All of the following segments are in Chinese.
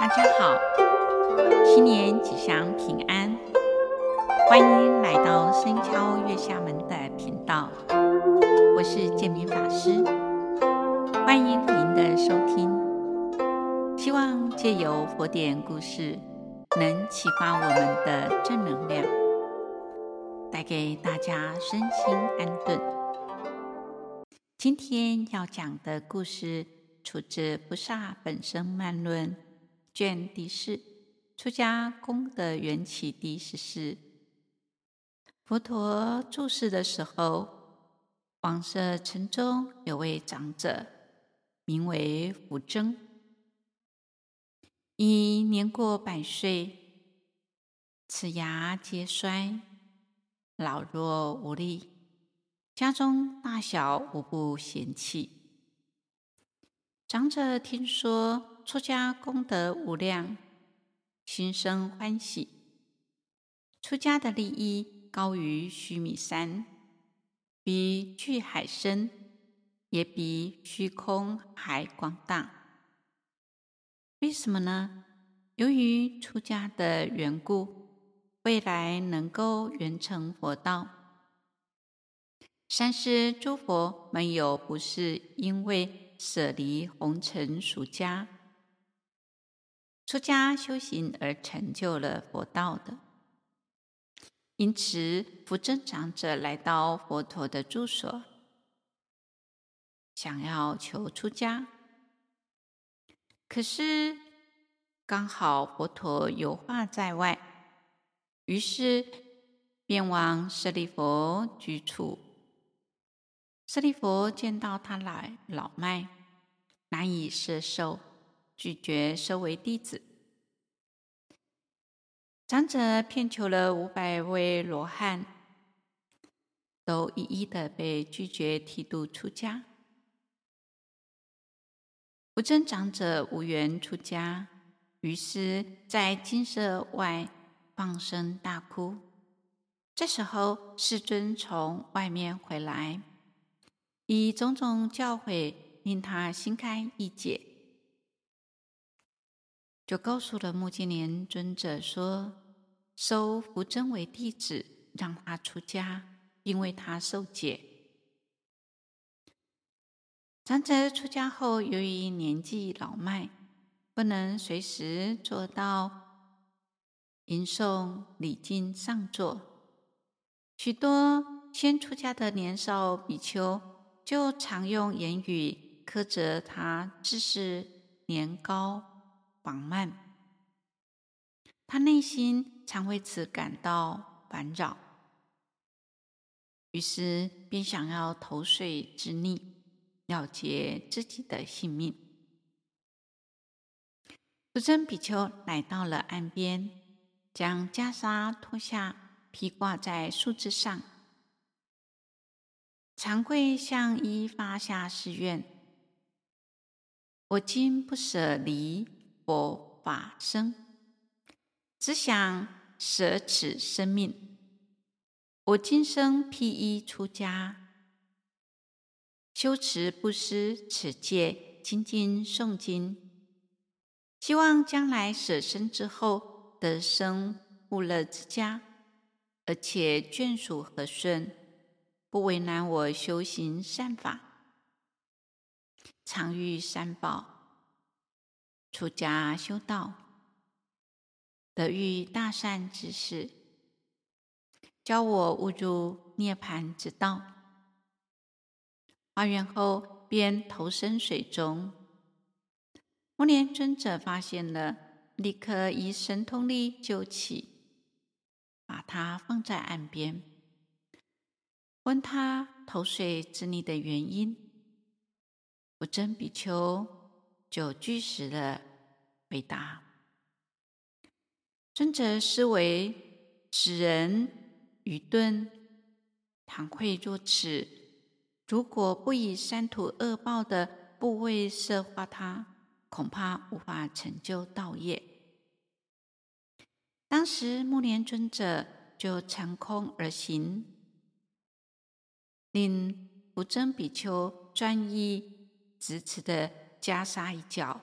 大家好，新年吉祥平安，欢迎来到深敲月下门的频道，我是建明法师，欢迎您的收听。希望借由佛典故事，能启发我们的正能量，带给大家身心安顿。今天要讲的故事出自《菩萨本生漫论》。卷第四，出家功德缘起第十四。佛陀住世的时候，王舍城中有位长者，名为福增，已年过百岁，齿牙皆衰，老弱无力，家中大小无不嫌弃。长者听说。出家功德无量，心生欢喜。出家的利益高于须弥山，比巨海深，也比虚空还广大。为什么呢？由于出家的缘故，未来能够圆成佛道。三世诸佛没有不是因为舍离红尘俗家。出家修行而成就了佛道的，因此福增长者来到佛陀的住所，想要求出家。可是刚好佛陀有话在外，于是便往舍利弗居处。舍利弗见到他来老迈，难以摄受。拒绝收为弟子。长者骗求了五百位罗汉，都一一的被拒绝剃度出家。福增长者无缘出家，于是，在金色外放声大哭。这时候，世尊从外面回来，以种种教诲令他心开意解。就告诉了目犍连尊者说：“收福真为弟子，让他出家，并为他受戒。”长者出家后，由于年纪老迈，不能随时做到吟诵礼敬上座，许多先出家的年少比丘就常用言语苛责他，自是年高。缓慢，他内心常为此感到烦扰，于是便想要投水自溺，了结自己的性命。福增比丘来到了岸边，将袈裟脱下，披挂在树枝上，长跪向一发下誓愿：我今不舍离。佛法僧，只想舍此生命。我今生披衣出家，修持布施此戒，精进诵经，希望将来舍身之后得生富乐之家，而且眷属和顺，不为难我修行善法，常遇三宝。出家修道，得遇大善之事，教我悟入涅槃之道。发愿后，便投身水中。目犍连尊者发现了，立刻以神通力救起，把他放在岸边，问他投水自溺的原因。福增比丘。就据实的回答，尊者思惟此人愚钝，倘会若此，如果不以三途恶报的怖畏摄化他，恐怕无法成就道业。当时目犍连尊者就乘空而行，令不争比丘专一执持的袈裟一角，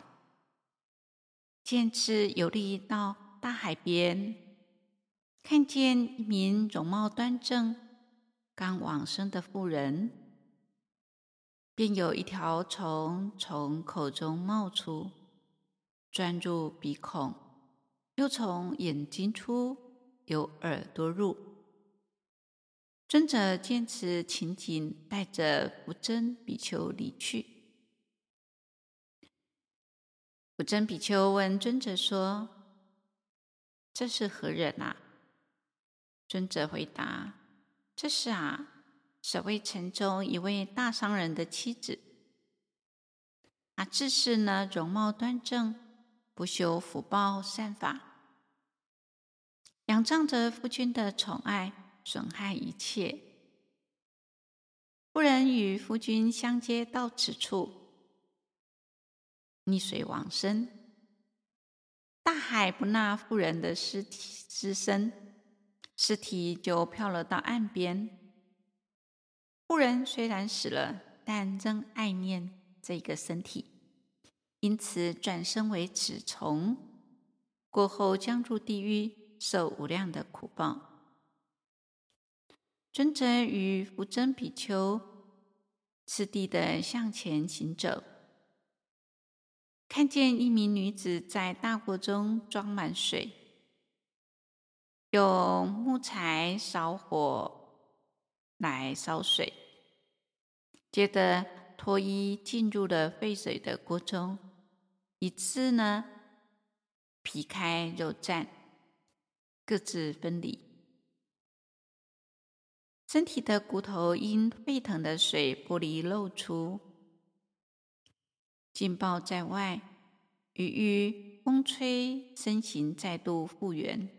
见此游历到大海边，看见一名容貌端正、刚往生的妇人，便有一条虫从口中冒出，钻入鼻孔，又从眼睛出，由耳朵入。尊者见此情景，带着福真比丘离去。福真比丘问尊者说：“这是何人啊？”尊者回答：“这是啊，舍卫城中一位大商人的妻子。啊，自是呢，容貌端正，不修福报善法，仰仗着夫君的宠爱，损害一切。妇人与夫君相接到此处。”溺水往生，大海不纳妇人的尸体尸身，尸体就漂了到岸边。妇人虽然死了，但仍爱念这个身体，因此转生为此虫，过后将入地狱，受无量的苦报。尊者与福真比丘次第的向前行走。看见一名女子在大锅中装满水，用木柴烧火来烧水，接着脱衣进入了沸水的锅中，一次呢皮开肉绽，各自分离。身体的骨头因沸腾的水剥离露出。劲爆在外，余遇风吹，身形再度复原。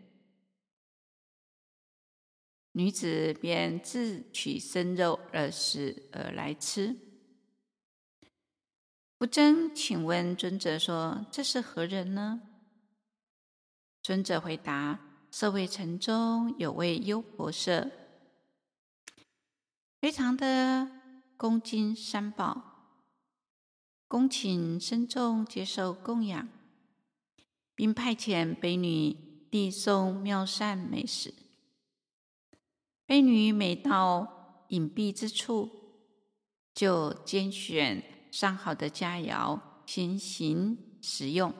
女子便自取生肉而食而来吃。福真请问尊者说：“这是何人呢？”尊者回答：“舍卫城中有位优婆塞，非常的恭敬三宝。”恭请僧众接受供养，并派遣婢女递送妙善美食。婢女每到隐蔽之处，就拣选上好的佳肴，先行食用。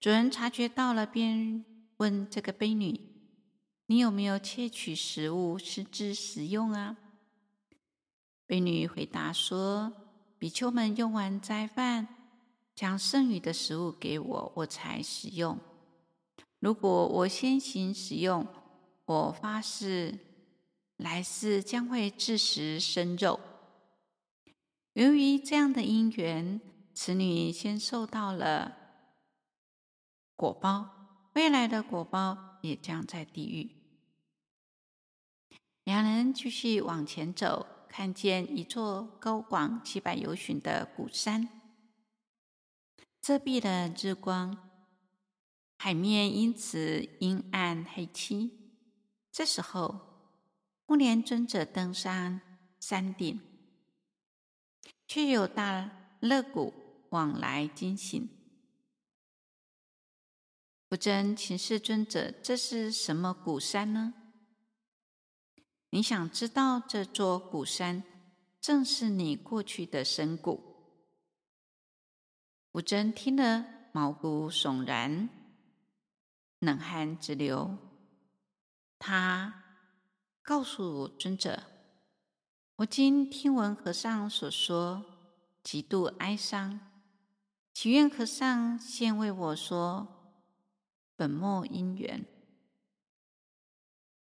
主人察觉到了，便问这个婢女：“你有没有窃取食物，私自食用啊？”婢女回答说。比丘们用完斋饭，将剩余的食物给我，我才食用。如果我先行食用，我发誓来世将会自食生肉。由于这样的因缘，此女先受到了果报，未来的果报也将在地狱。两人继续往前走。看见一座高广七百由旬的古山，遮蔽了日光，海面因此阴暗黑漆。这时候，目连尊者登山山顶，却有大乐鼓往来经行。福真，请示尊者，这是什么古山呢？你想知道这座古山正是你过去的身故？福真听了，毛骨悚然，冷汗直流。他告诉尊者：“我今听闻和尚所说，极度哀伤，祈愿和尚先为我说本末因缘。”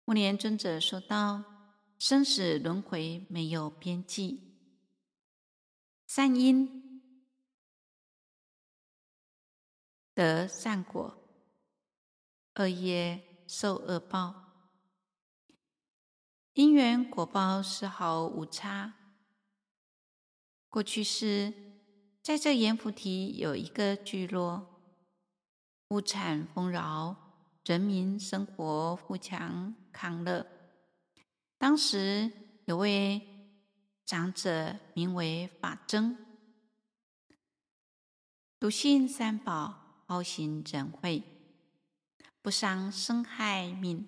木莲尊者说道。生死轮回没有边际，善因得善果，恶业受恶报，因缘果报丝毫无差。过去世，在这阎浮提有一个聚落，物产丰饶，人民生活富强康乐。当时有位长者名为法增，笃信三宝，好行仁惠，不伤生害命。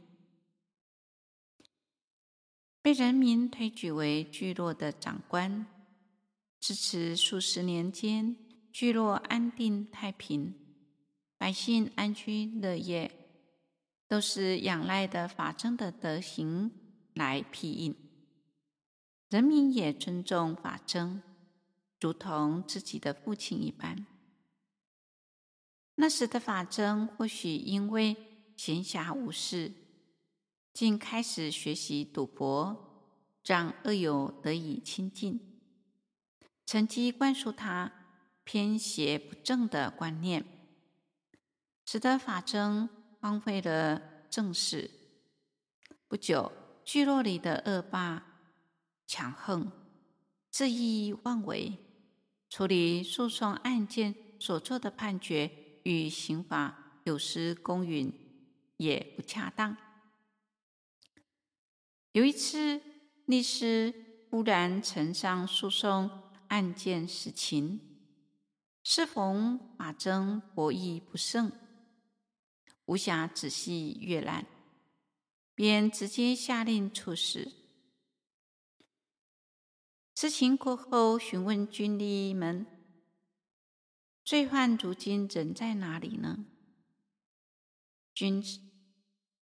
被人民推举为聚落的长官，自此数十年间，聚落安定太平，百姓安居乐业，都是仰赖的法僧的德行来庇荫。人民也尊重法僧，如同自己的父亲一般。那时的法僧或许因为闲暇无事，竟开始学习赌博，让恶友得以亲近，趁机灌输他偏邪不正的观念，使得法僧荒废了正事。不久，聚落里的恶霸强横、恣意妄为，处理诉讼案件所做的判决与刑罚有失公允，也不恰当。有一次，律师忽然呈上诉讼案件实情，适逢法僧博弈不胜，无暇仔细阅览，便直接下令处死。事情过后，询问军吏们：“罪犯如今人在哪里呢？”军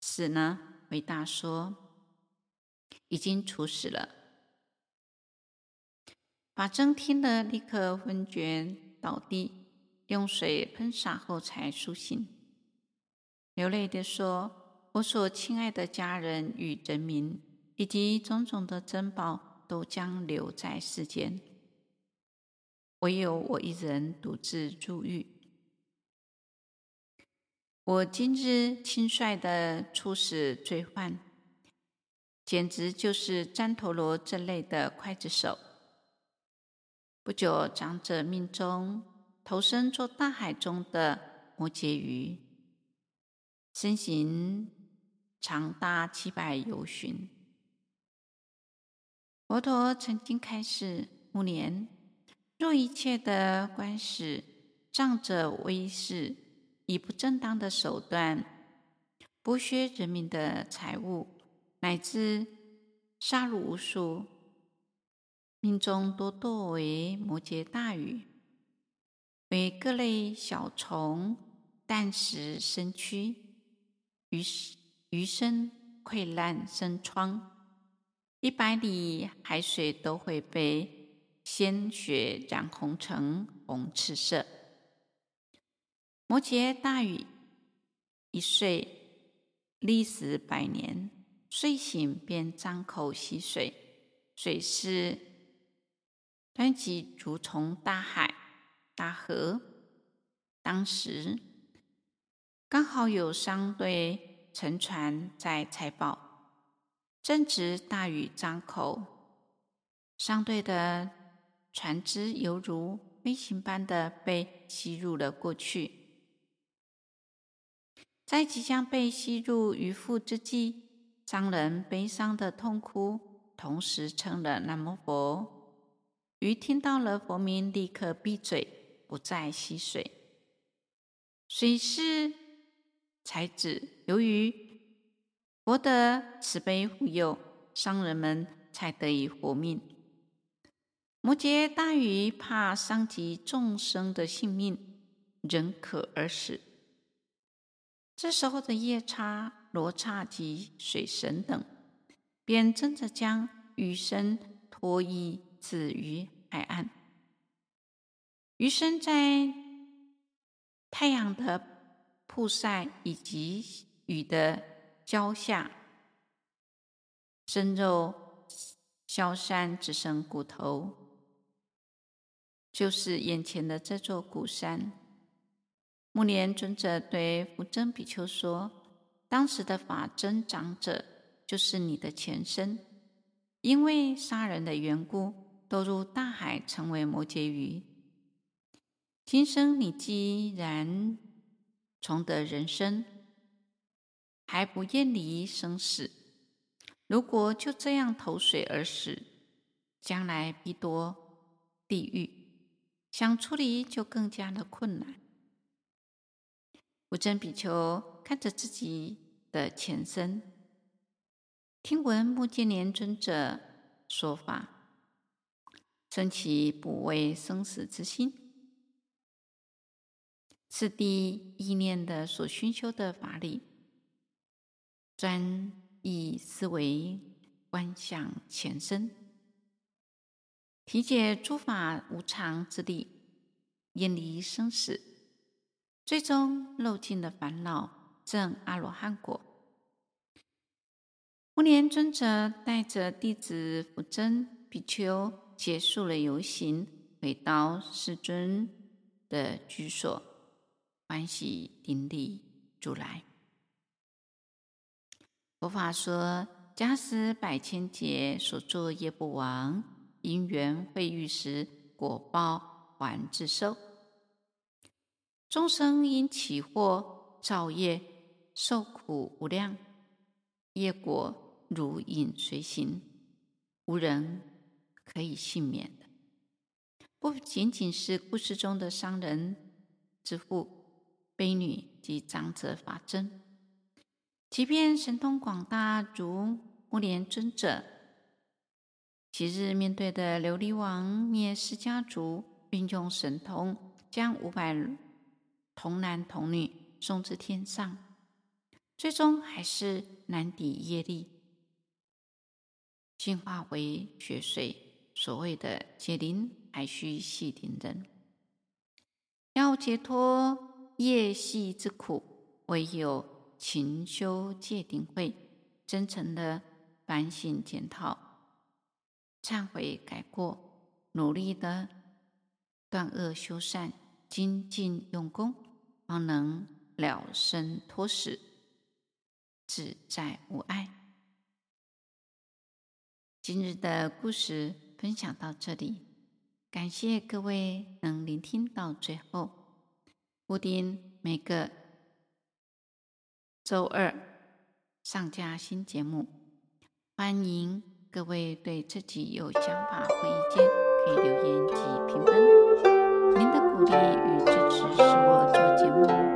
士呢回答说：“已经处死了。”法僧听了，立刻昏厥倒地，用水喷洒后才苏醒，流泪地说：“我所亲爱的家人与人民，以及种种的珍宝。”都将留在世间，唯有我一人独自入狱。我今日轻率地处死罪犯，简直就是旃陀罗这类的刽子手。不久，长者命中，投身做大海中的摩羯鱼，身形长达七百由旬。佛陀曾经开示：五年，若一切的官使、仗着威势，以不正当的手段剥削人民的财物，乃至杀戮无数，命中多堕为摩羯大鱼，为各类小虫、啖食身躯，于是余生溃烂生疮。一百里海水都会被鲜血染红成红赤色。摩羯大鱼一睡，历时百年，睡醒便张口吸水，水势湍急如从大海、大河。当时刚好有商队乘船在采宝。正值大雨张口，商队的船只犹如飞行般的被吸入了过去。在即将被吸入鱼腹之际，商人悲伤的痛哭，同时称了南无佛。鱼听到了佛名，立刻闭嘴，不再吸水。水是才子，由于佛得慈悲护佑，商人们才得以活命。摩羯大鱼怕伤及众生的性命，忍渴而死。这时候的夜叉、罗刹及水神等，便争着将鱼身脱衣置于海岸。鱼身在太阳的曝晒以及雨的浇下，身肉消散，只剩骨头，就是眼前的这座古山。木莲尊者对福增比丘说：“当时的法增长者就是你的前身，因为杀人的缘故，堕入大海，成为摩羯鱼。今生你既然重得人身。”还不厌离生死，如果就这样投水而死，将来必堕地狱。想出离就更加的困难。无臻比丘看着自己的前身，听闻目犍连尊者说法，生起不畏生死之心。次第意念的所熏修的法力，专一思维观想前身，体解诸法无常之力，远离生死，最终漏尽了烦恼，证阿罗汉果。目犍连尊者带着弟子无臻比丘结束了游行，回到世尊的居所。欢喜顶礼主来。佛法说，假使百千劫所作业不亡，因缘会遇时，果报还自受。众生因起惑造业，受苦无量，业果如影随形，无人可以幸免的。不仅仅是故事中的商人之父。婢女及长者法真，即便神通广大如目犍连尊者，昔日面对的琉璃王灭世家族，运用神通将五百童男童女送至天上，最终还是难抵业力，进化为血水。所谓的解铃还须系铃人，要解脱。业系之苦，唯有勤修戒定慧，真诚的反省检讨、忏悔改过，努力的断恶修善，精进用功，方能了生脱死，自在无碍。今日的故事分享到这里，感谢各位能聆听到最后。布丁每个周二上架新节目，欢迎各位对自己有想法或意见可以留言及评分。您的鼓励与支持是我做节目